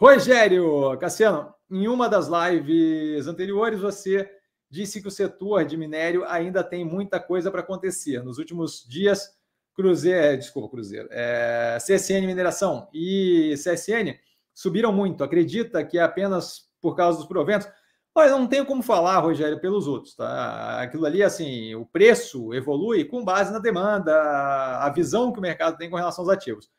Rogério Cassiano, em uma das lives anteriores, você disse que o setor de minério ainda tem muita coisa para acontecer. Nos últimos dias, Cruzeiro, é, desculpa, Cruzeiro, é, CSN Mineração e CSN subiram muito. Acredita que é apenas por causa dos proventos? Olha, não tenho como falar, Rogério, pelos outros, tá? Aquilo ali, assim, o preço evolui com base na demanda, a visão que o mercado tem com relação aos ativos.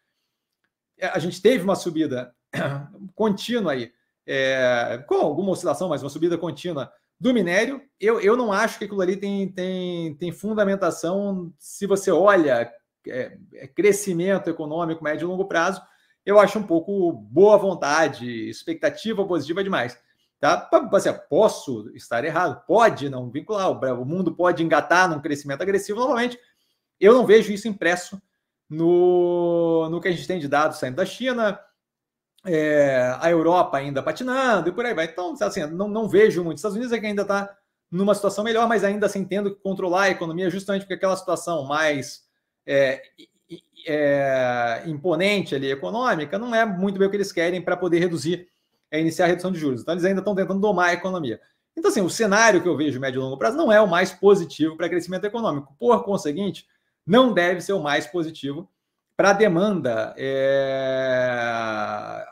É, a gente teve uma subida contínua aí, é, com alguma oscilação, mas uma subida contínua do minério. Eu, eu não acho que aquilo ali tem, tem, tem fundamentação se você olha é, é, crescimento econômico médio e longo prazo. Eu acho um pouco boa vontade, expectativa positiva demais. Tá? Assim, posso estar errado, pode não vincular, o mundo pode engatar num crescimento agressivo novamente. Eu não vejo isso impresso no, no que a gente tem de dados saindo da China, é, a Europa ainda patinando e por aí vai. Então, assim, não, não vejo muito. Estados Unidos é que ainda está numa situação melhor, mas ainda assim tendo que controlar a economia, justamente porque aquela situação mais é, é, imponente ali, econômica, não é muito bem o que eles querem para poder reduzir, é, iniciar a redução de juros. Então, eles ainda estão tentando domar a economia. Então, assim, o cenário que eu vejo médio e longo prazo não é o mais positivo para crescimento econômico. Por conseguinte, não deve ser o mais positivo para a demanda é,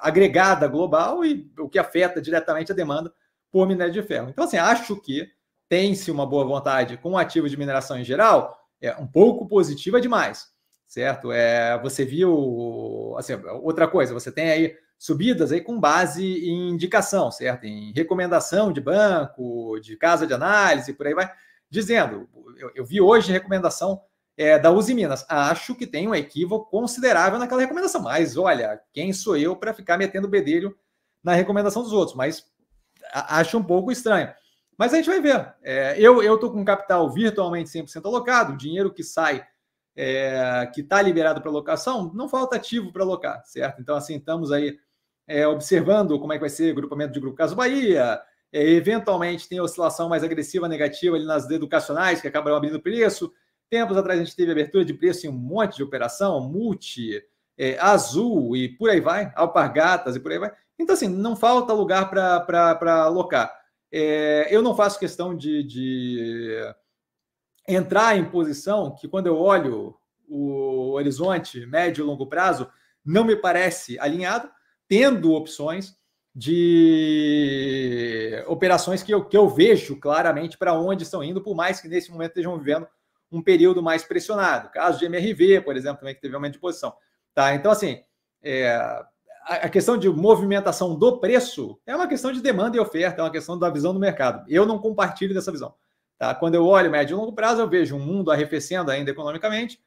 agregada global e o que afeta diretamente a demanda por minério de ferro. Então, assim, acho que tem-se uma boa vontade com ativos de mineração em geral, é um pouco positiva demais, certo? É, você viu, assim, outra coisa, você tem aí subidas aí com base em indicação, certo? Em recomendação de banco, de casa de análise, por aí vai, dizendo, eu, eu vi hoje recomendação é, da Uzi Minas. Acho que tem um equívoco considerável naquela recomendação. Mas olha, quem sou eu para ficar metendo bedelho na recomendação dos outros? Mas acho um pouco estranho. Mas a gente vai ver. É, eu estou com capital virtualmente 100% alocado, o dinheiro que sai, é, que está liberado para alocação, não falta ativo para alocar, certo? Então, assim, estamos aí é, observando como é que vai ser o grupamento de Grupo Caso Bahia. É, eventualmente tem oscilação mais agressiva, negativa ali nas educacionais, que acabam abrindo preço. Tempos atrás a gente teve abertura de preço em um monte de operação, multi, é, azul e por aí vai, alpargatas e por aí vai. Então, assim, não falta lugar para alocar. É, eu não faço questão de, de, entrar em posição que, quando eu olho o horizonte médio e longo prazo, não me parece alinhado, tendo opções de operações que eu, que eu vejo claramente para onde estão indo, por mais que nesse momento estejam vivendo um período mais pressionado. Caso de MRV, por exemplo, também que teve aumento de posição. Tá? Então, assim, é, a questão de movimentação do preço é uma questão de demanda e oferta, é uma questão da visão do mercado. Eu não compartilho dessa visão. Tá? Quando eu olho médio e longo prazo, eu vejo um mundo arrefecendo ainda economicamente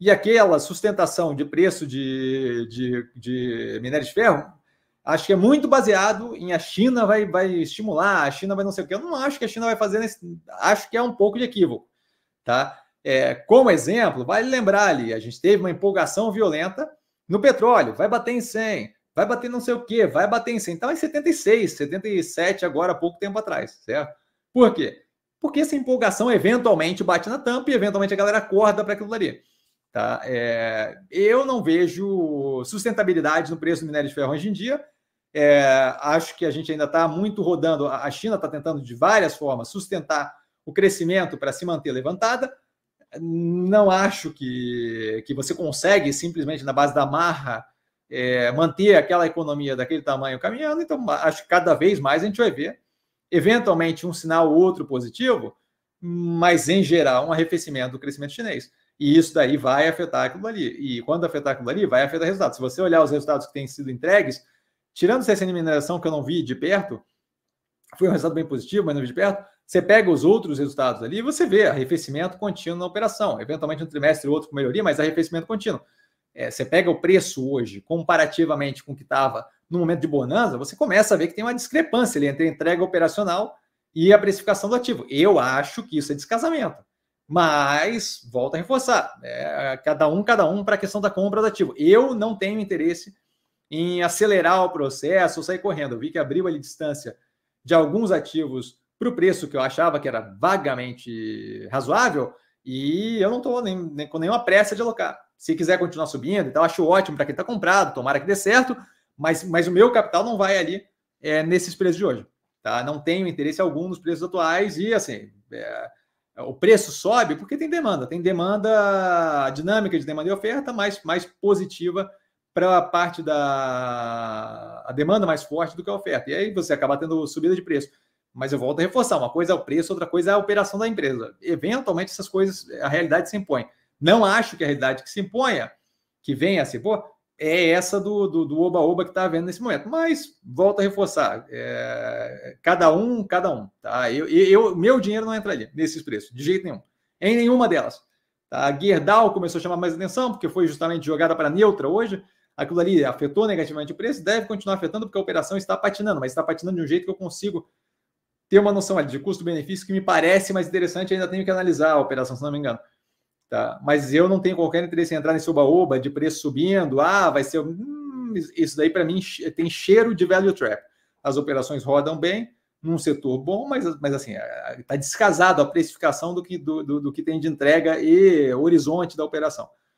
e aquela sustentação de preço de, de, de minério de ferro, acho que é muito baseado em a China vai, vai estimular, a China vai não sei o que. Eu não acho que a China vai fazer, nesse, acho que é um pouco de equívoco. Tá? É, como exemplo, vale lembrar ali, a gente teve uma empolgação violenta no petróleo, vai bater em 100, vai bater não sei o que, vai bater em 100. Então, em 76, 77, agora há pouco tempo atrás, certo? Por quê? Porque essa empolgação eventualmente bate na tampa e eventualmente a galera acorda para aquilo ali. Tá? É, eu não vejo sustentabilidade no preço do minério de ferro hoje em dia. É, acho que a gente ainda está muito rodando. A China está tentando de várias formas sustentar o crescimento para se manter levantada. Não acho que, que você consegue simplesmente na base da marra é, manter aquela economia daquele tamanho caminhando. Então, acho que cada vez mais a gente vai ver, eventualmente, um sinal ou outro positivo, mas em geral, um arrefecimento do crescimento chinês. E isso daí vai afetar aquilo ali. E quando afetar aquilo ali, vai afetar resultados. Se você olhar os resultados que têm sido entregues, tirando essa mineração que eu não vi de perto, foi um resultado bem positivo, mas não vi de perto. Você pega os outros resultados ali e você vê arrefecimento contínuo na operação. Eventualmente um trimestre ou outro com melhoria, mas arrefecimento contínuo. É, você pega o preço hoje, comparativamente com o que estava no momento de bonança, você começa a ver que tem uma discrepância ali entre a entrega operacional e a precificação do ativo. Eu acho que isso é descasamento. Mas, volta a reforçar, é, cada um, cada um para a questão da compra do ativo. Eu não tenho interesse em acelerar o processo ou sair correndo. Eu vi que abriu ali distância de alguns ativos para o preço que eu achava que era vagamente razoável, e eu não estou nem, nem, com nenhuma pressa de alocar. Se quiser continuar subindo, então acho ótimo para quem está comprado, tomara que dê certo, Mas, mas o meu capital não vai ali é, nesses preços de hoje. Tá? Não tenho interesse algum nos preços atuais e assim. É, o preço sobe porque tem demanda, tem demanda, dinâmica de demanda e oferta mais, mais positiva para a parte da a demanda mais forte do que a oferta. E aí você acaba tendo subida de preço. Mas eu volto a reforçar: uma coisa é o preço, outra coisa é a operação da empresa. Eventualmente, essas coisas, a realidade se impõe. Não acho que a realidade que se imponha, que venha a se impor, é essa do oba-oba que está havendo nesse momento. Mas, volto a reforçar, é, cada um, cada um. Tá? Eu, eu, meu dinheiro não entraria nesses preços, de jeito nenhum. Em nenhuma delas. Tá? A Gerdau começou a chamar mais atenção, porque foi justamente jogada para neutra hoje. Aquilo ali afetou negativamente o preço, deve continuar afetando, porque a operação está patinando, mas está patinando de um jeito que eu consigo ter uma noção ali de custo-benefício que me parece mais interessante. Ainda tenho que analisar a operação, se não me engano. Tá? Mas eu não tenho qualquer interesse em entrar nesse oba-oba de preço subindo. Ah, vai ser. Hum, isso daí, para mim, tem cheiro de value trap. As operações rodam bem, num setor bom, mas, mas assim, está descasado a precificação do que, do, do, do, que tem de entrega e horizonte da operação.